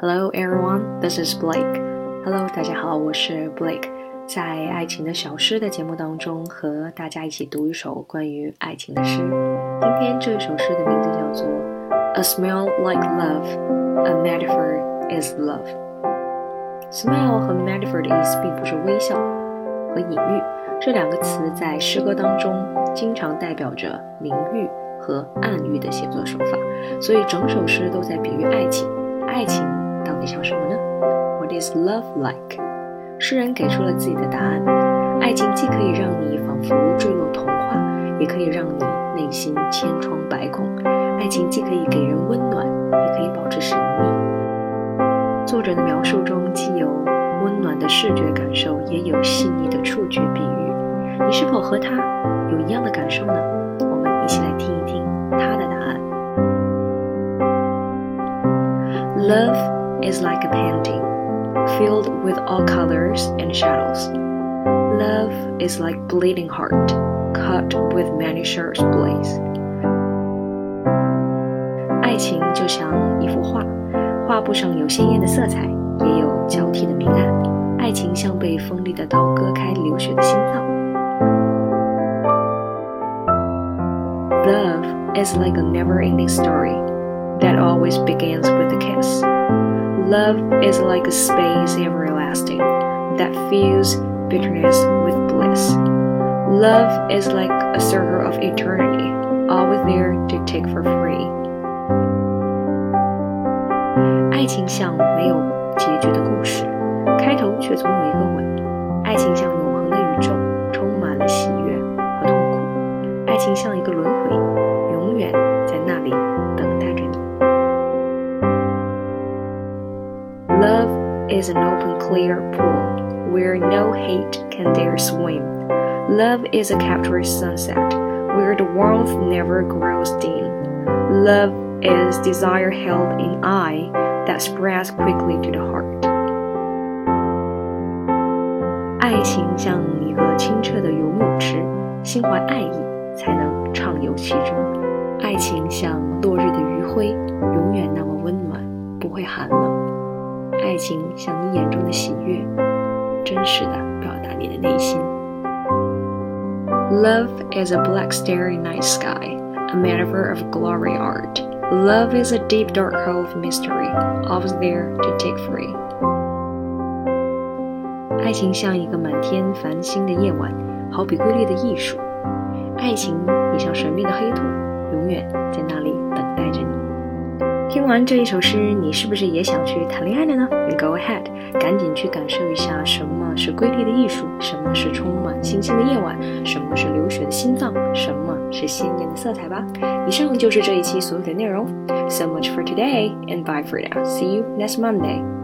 Hello everyone, this is Blake. Hello，大家好，我是 Blake。在爱情的小诗的节目当中，和大家一起读一首关于爱情的诗。今天这首诗的名字叫做《A Smell Like Love》，A Metaphor is Love。Smell 和 metaphor 的意思并不是微笑和隐喻，这两个词在诗歌当中经常代表着明喻和暗喻的写作手法，所以整首诗都在比喻爱情。爱情。到底像什么呢？What is love like？诗人给出了自己的答案：爱情既可以让你仿佛坠落童话，也可以让你内心千疮百孔。爱情既可以给人温暖，也可以保持神秘。作者的描述中既有温暖的视觉感受，也有细腻的触觉比喻。你是否和他有一样的感受呢？我们一起来听一听他的答案。Love。is like a painting, filled with all colors and shadows. Love is like bleeding heart, cut with many sharp blades. 爱情就像一幅画，画布上有鲜艳的色彩，也有交替的明暗。爱情像被锋利的刀割开流血的心脏。Love is like a never-ending story that always begins with a kiss. Love is like a space everlasting that fills bitterness with bliss. Love is like a circle of eternity, always there to take for free. 爱情像没有结局的故事，开头却总有一个吻。爱情像永恒的宇宙，充满了喜悦和痛苦。爱情像一个轮回，永远 is an open, clear pool where no hate can dare swim. Love is a captured sunset where the warmth never grows dim. Love is desire held in eye that spreads quickly to the heart. 爱情像一个清澈的游泳池，心怀爱意才能畅游其中。爱情像落日的余晖，永远那么温暖，不会寒冷。 爱情像你眼中的喜悦，真实的表达你的内心。Love is a black starry night sky, a metaphor of glory art. Love is a deep dark hole of mystery, always there to take free. 爱情像一个满天繁星的夜晚，好比瑰丽的艺术。爱情也像神秘的黑洞，永远在那里等待着你。 听完这一首诗，你是不是也想去谈恋爱了呢？Go ahead，赶紧去感受一下什么是瑰丽的艺术，什么是充满星星的夜晚，什么是流血的心脏，什么是鲜艳的色彩吧。以上就是这一期所有的内容。So much for today, and bye for now. See you next Monday.